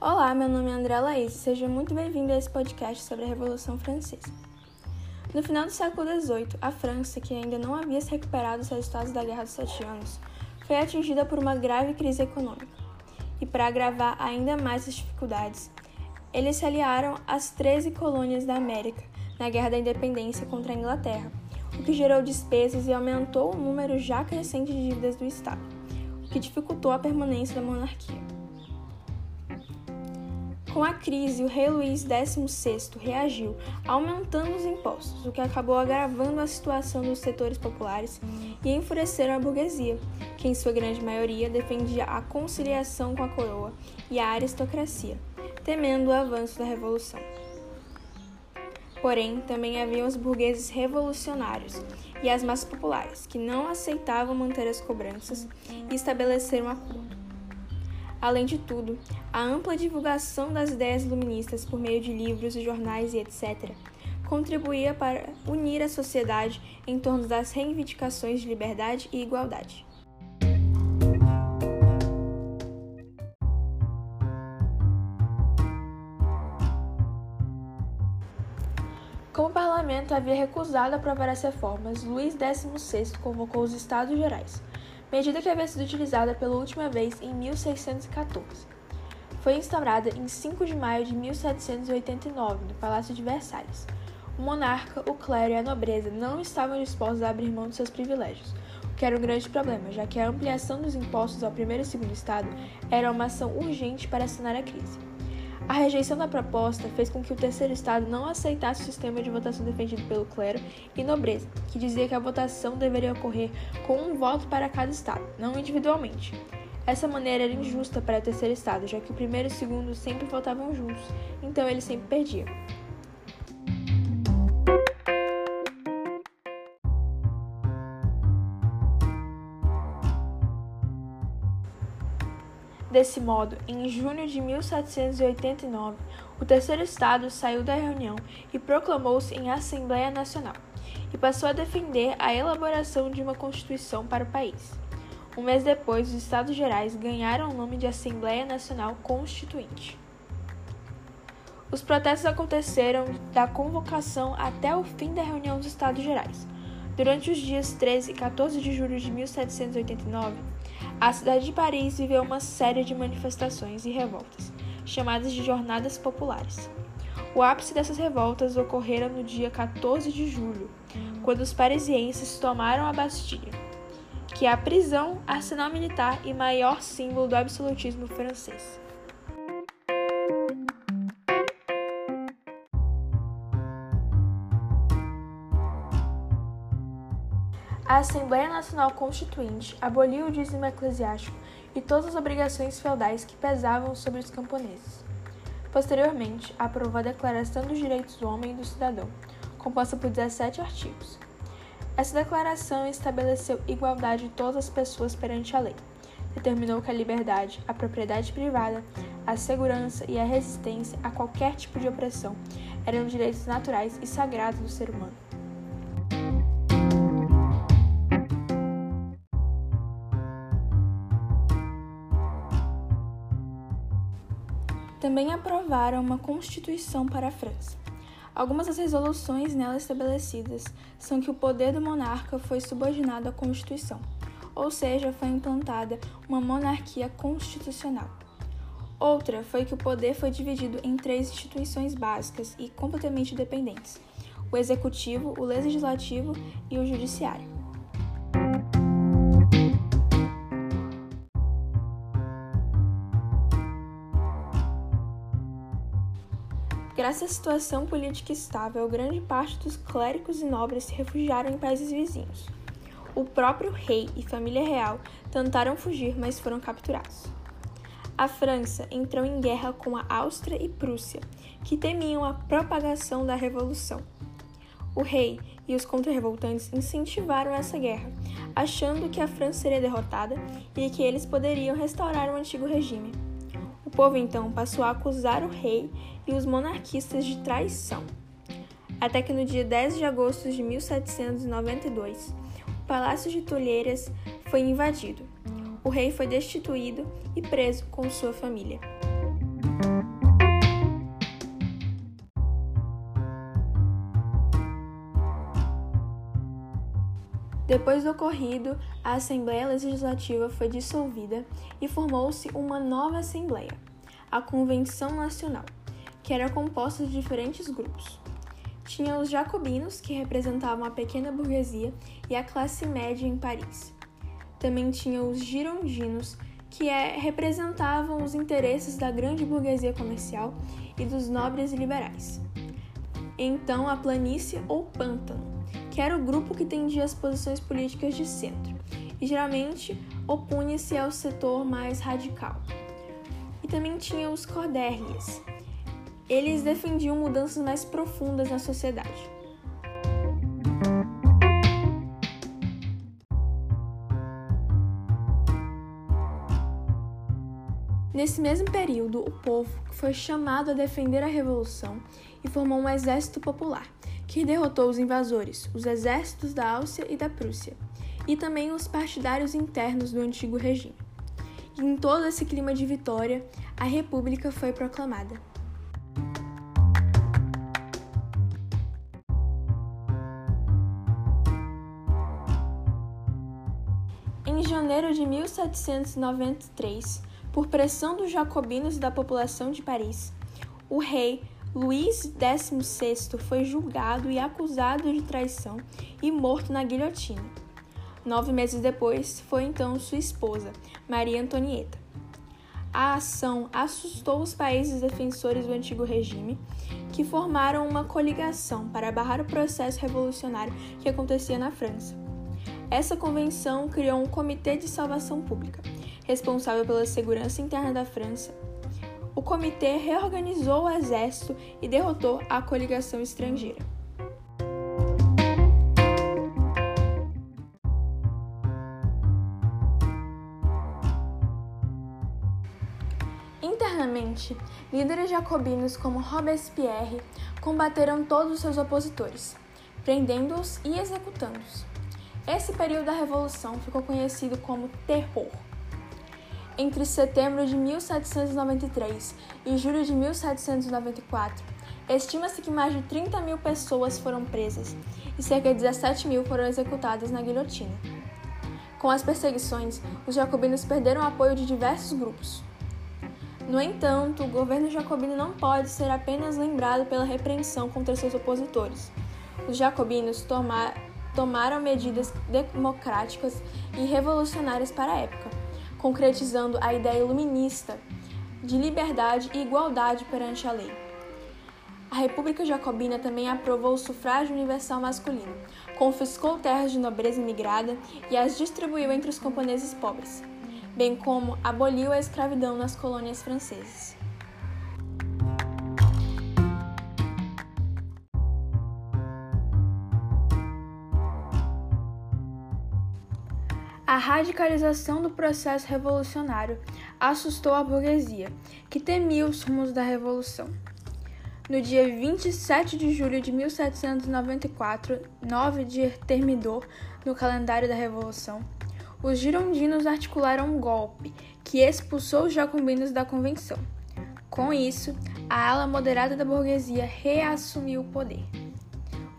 Olá, meu nome é André Laís e seja muito bem-vindo a esse podcast sobre a Revolução Francesa. No final do século XVIII, a França, que ainda não havia se recuperado dos resultados da Guerra dos Sete Anos, foi atingida por uma grave crise econômica. E para agravar ainda mais as dificuldades, eles se aliaram às 13 colônias da América na Guerra da Independência contra a Inglaterra, o que gerou despesas e aumentou o número já crescente de dívidas do Estado, o que dificultou a permanência da monarquia. Com a crise, o rei Luís XVI reagiu, aumentando os impostos, o que acabou agravando a situação dos setores populares e enfureceram a burguesia, que em sua grande maioria defendia a conciliação com a coroa e a aristocracia, temendo o avanço da revolução. Porém, também havia os burgueses revolucionários e as massas populares, que não aceitavam manter as cobranças e estabeleceram um acordo. Além de tudo, a ampla divulgação das ideias iluministas por meio de livros, jornais e etc. contribuía para unir a sociedade em torno das reivindicações de liberdade e igualdade. Como o parlamento havia recusado aprovar as reformas, Luís XVI convocou os Estados Gerais, medida que havia sido utilizada pela última vez em 1614. Foi instaurada em 5 de maio de 1789, no Palácio de Versalhes. O monarca, o clero e a nobreza não estavam dispostos a abrir mão de seus privilégios, o que era um grande problema, já que a ampliação dos impostos ao primeiro e segundo estado era uma ação urgente para sanar a crise. A rejeição da proposta fez com que o terceiro Estado não aceitasse o sistema de votação defendido pelo clero e nobreza, que dizia que a votação deveria ocorrer com um voto para cada Estado, não individualmente. Essa maneira era injusta para o terceiro Estado, já que o primeiro e o segundo sempre votavam juntos, então ele sempre perdia. Desse modo, em junho de 1789, o terceiro estado saiu da reunião e proclamou-se em Assembleia Nacional, e passou a defender a elaboração de uma constituição para o país. Um mês depois, os Estados Gerais ganharam o nome de Assembleia Nacional Constituinte. Os protestos aconteceram da convocação até o fim da reunião dos Estados Gerais. Durante os dias 13 e 14 de julho de 1789, a cidade de Paris viveu uma série de manifestações e revoltas, chamadas de Jornadas Populares. O ápice dessas revoltas ocorrera no dia 14 de julho, quando os parisienses tomaram a Bastilha, que é a prisão, arsenal militar e maior símbolo do absolutismo francês. A Assembleia Nacional Constituinte aboliu o dízimo eclesiástico e todas as obrigações feudais que pesavam sobre os camponeses. Posteriormente, aprovou a Declaração dos Direitos do Homem e do Cidadão, composta por 17 artigos. Essa declaração estabeleceu igualdade de todas as pessoas perante a lei. Determinou que a liberdade, a propriedade privada, a segurança e a resistência a qualquer tipo de opressão eram direitos naturais e sagrados do ser humano. Também aprovaram uma Constituição para a França. Algumas das resoluções nela estabelecidas são que o poder do monarca foi subordinado à Constituição, ou seja, foi implantada uma monarquia constitucional. Outra foi que o poder foi dividido em três instituições básicas e completamente independentes: o executivo, o legislativo e o judiciário. Graças à situação política estável, grande parte dos clérigos e nobres se refugiaram em países vizinhos. O próprio rei e família real tentaram fugir, mas foram capturados. A França entrou em guerra com a Áustria e Prússia, que temiam a propagação da revolução. O rei e os contra-revoltantes incentivaram essa guerra, achando que a França seria derrotada e que eles poderiam restaurar o antigo regime. O povo então passou a acusar o rei e os monarquistas de traição. Até que no dia 10 de agosto de 1792, o Palácio de Tolheiras foi invadido. O rei foi destituído e preso com sua família. Depois do ocorrido, a Assembleia Legislativa foi dissolvida e formou-se uma nova Assembleia, a Convenção Nacional, que era composta de diferentes grupos. Tinha os jacobinos, que representavam a pequena burguesia e a classe média em Paris. Também tinha os girondinos, que é, representavam os interesses da grande burguesia comercial e dos nobres liberais. Então, a planície ou pântano, o grupo que tendia as posições políticas de centro e geralmente opunha-se ao setor mais radical. E também tinha os cordérrias, eles defendiam mudanças mais profundas na sociedade. Nesse mesmo período, o povo foi chamado a defender a revolução e formou um exército popular, que derrotou os invasores, os exércitos da Áustria e da Prússia, e também os partidários internos do antigo regime. E em todo esse clima de vitória, a República foi proclamada. Em janeiro de 1793, por pressão dos jacobinos e da população de Paris, o rei Luís XVI foi julgado e acusado de traição e morto na guilhotina. Nove meses depois, foi então sua esposa, Maria Antonieta. A ação assustou os países defensores do antigo regime, que formaram uma coligação para barrar o processo revolucionário que acontecia na França. Essa convenção criou um Comitê de Salvação Pública, responsável pela segurança interna da França. O comitê reorganizou o exército e derrotou a coligação estrangeira. Internamente, líderes jacobinos como Robespierre combateram todos os seus opositores, prendendo-os e executando-os. Esse período da Revolução ficou conhecido como Terror. Entre setembro de 1793 e julho de 1794, estima-se que mais de 30 mil pessoas foram presas e cerca de 17 mil foram executadas na guilhotina. Com as perseguições, os jacobinos perderam o apoio de diversos grupos. No entanto, o governo jacobino não pode ser apenas lembrado pela repreensão contra seus opositores. Os jacobinos tomaram tomaram medidas democráticas e revolucionárias para a época, concretizando a ideia iluminista de liberdade e igualdade perante a lei. A República Jacobina também aprovou o sufrágio universal masculino, confiscou terras de nobreza imigrada e as distribuiu entre os camponeses pobres, bem como aboliu a escravidão nas colônias francesas. Radicalização do processo revolucionário assustou a burguesia, que temia os rumos da revolução. No dia 27 de julho de 1794, 9 de Termidor no calendário da Revolução, os girondinos articularam um golpe que expulsou os jacobinos da convenção. Com isso, a ala moderada da burguesia reassumiu o poder.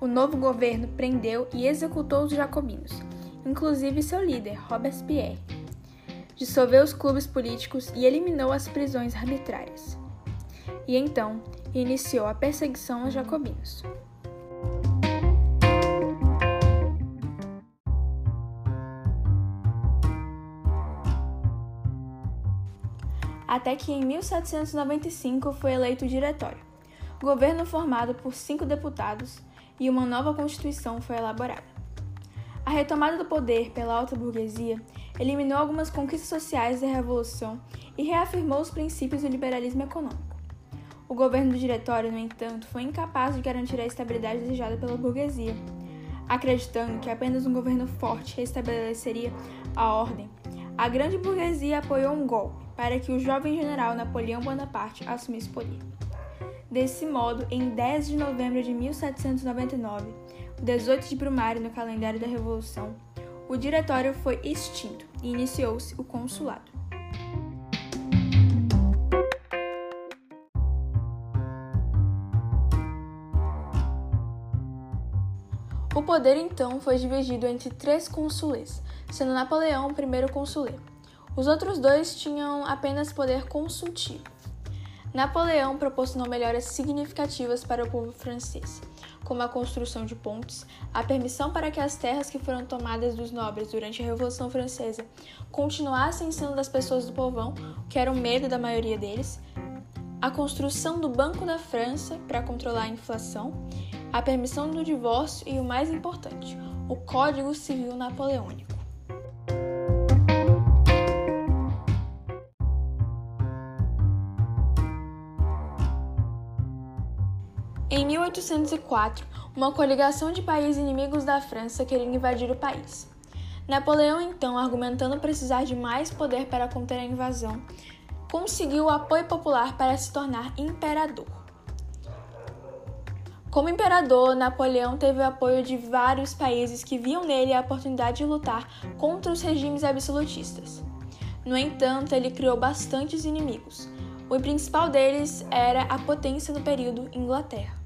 O novo governo prendeu e executou os jacobinos inclusive seu líder, Robespierre. Dissolveu os clubes políticos e eliminou as prisões arbitrárias. E então iniciou a perseguição aos jacobinos. Até que em 1795 foi eleito diretório, governo formado por cinco deputados, e uma nova constituição foi elaborada. A retomada do poder pela alta burguesia eliminou algumas conquistas sociais da Revolução e reafirmou os princípios do liberalismo econômico. O governo do Diretório, no entanto, foi incapaz de garantir a estabilidade desejada pela burguesia. Acreditando que apenas um governo forte restabeleceria a ordem, a grande burguesia apoiou um golpe para que o jovem general Napoleão Bonaparte assumisse o poder. Desse modo, em 10 de novembro de 1799, 18 de Brumário no calendário da Revolução, o diretório foi extinto e iniciou-se o consulado. O poder então foi dividido entre três cônsules, sendo Napoleão o primeiro cônsul. Os outros dois tinham apenas poder consultivo. Napoleão proporcionou melhoras significativas para o povo francês, como a construção de pontes, a permissão para que as terras que foram tomadas dos nobres durante a Revolução Francesa continuassem sendo das pessoas do povão, que era o medo da maioria deles, a construção do Banco da França para controlar a inflação, a permissão do divórcio e o mais importante, o Código Civil Napoleônico. 1804, uma coligação de países inimigos da França queria invadir o país. Napoleão, então, argumentando precisar de mais poder para conter a invasão, conseguiu o apoio popular para se tornar imperador. Como imperador, Napoleão teve o apoio de vários países que viam nele a oportunidade de lutar contra os regimes absolutistas. No entanto, ele criou bastantes inimigos. O principal deles era a potência no período Inglaterra.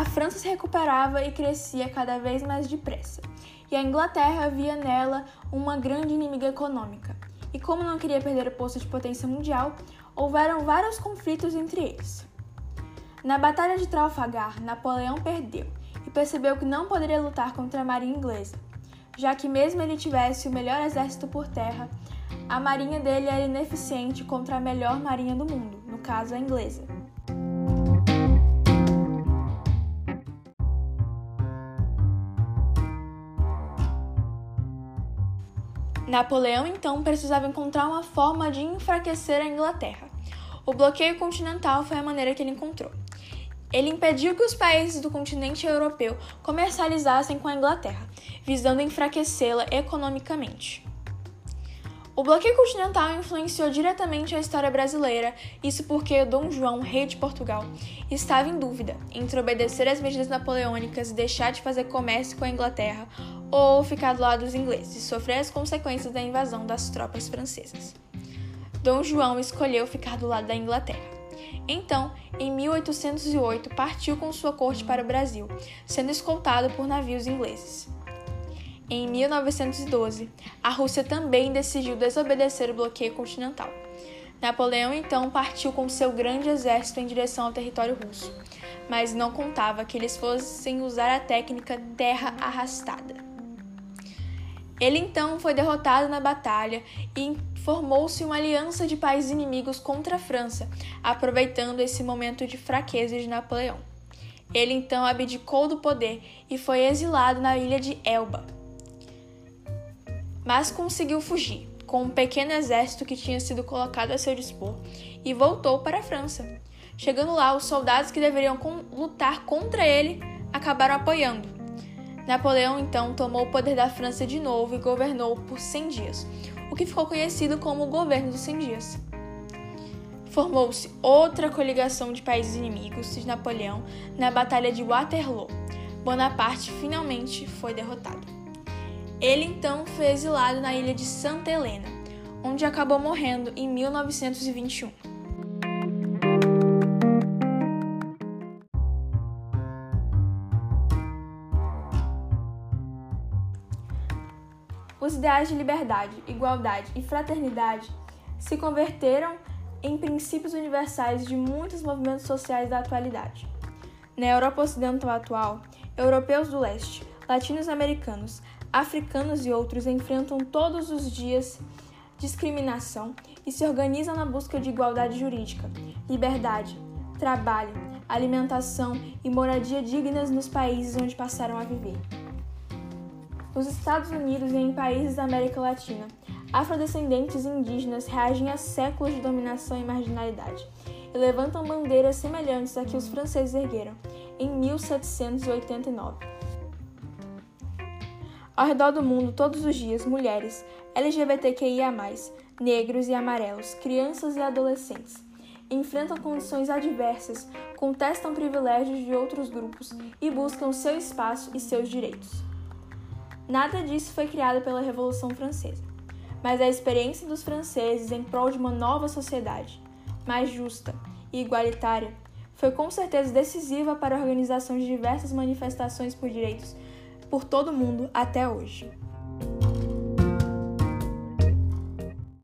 A França se recuperava e crescia cada vez mais depressa, e a Inglaterra via nela uma grande inimiga econômica. E como não queria perder o posto de potência mundial, houveram vários conflitos entre eles. Na Batalha de Trafalgar, Napoleão perdeu e percebeu que não poderia lutar contra a marinha inglesa, já que mesmo ele tivesse o melhor exército por terra, a marinha dele era ineficiente contra a melhor marinha do mundo, no caso a inglesa. Napoleão então precisava encontrar uma forma de enfraquecer a Inglaterra. O bloqueio continental foi a maneira que ele encontrou. Ele impediu que os países do continente europeu comercializassem com a Inglaterra, visando enfraquecê-la economicamente. O bloqueio continental influenciou diretamente a história brasileira, isso porque Dom João, rei de Portugal, estava em dúvida entre obedecer às medidas napoleônicas e deixar de fazer comércio com a Inglaterra ou ficar do lado dos ingleses e sofrer as consequências da invasão das tropas francesas. Dom João escolheu ficar do lado da Inglaterra. Então, em 1808, partiu com sua corte para o Brasil, sendo escoltado por navios ingleses. Em 1912, a Rússia também decidiu desobedecer o bloqueio continental. Napoleão então partiu com seu grande exército em direção ao território russo, mas não contava que eles fossem usar a técnica terra arrastada. Ele então foi derrotado na batalha e formou-se uma aliança de países inimigos contra a França, aproveitando esse momento de fraqueza de Napoleão. Ele então abdicou do poder e foi exilado na ilha de Elba, mas conseguiu fugir com um pequeno exército que tinha sido colocado a seu dispor e voltou para a França. Chegando lá, os soldados que deveriam lutar contra ele acabaram apoiando. Napoleão então tomou o poder da França de novo e governou por 100 dias, o que ficou conhecido como o Governo dos 100 Dias. Formou-se outra coligação de países inimigos de Napoleão na Batalha de Waterloo. Bonaparte finalmente foi derrotado. Ele então foi exilado na ilha de Santa Helena, onde acabou morrendo em 1921. Ideais de liberdade, igualdade e fraternidade se converteram em princípios universais de muitos movimentos sociais da atualidade. Na Europa Ocidental atual, europeus do leste, latinos-americanos, africanos e outros enfrentam todos os dias discriminação e se organizam na busca de igualdade jurídica, liberdade, trabalho, alimentação e moradia dignas nos países onde passaram a viver. Nos Estados Unidos e em países da América Latina, afrodescendentes indígenas reagem a séculos de dominação e marginalidade e levantam bandeiras semelhantes a que os franceses ergueram em 1789. Ao redor do mundo, todos os dias, mulheres, LGBTQIA, negros e amarelos, crianças e adolescentes, enfrentam condições adversas, contestam privilégios de outros grupos e buscam seu espaço e seus direitos. Nada disso foi criado pela Revolução Francesa. mas a experiência dos franceses em prol de uma nova sociedade, mais justa e igualitária, foi com certeza decisiva para a organização de diversas manifestações por direitos por todo o mundo até hoje.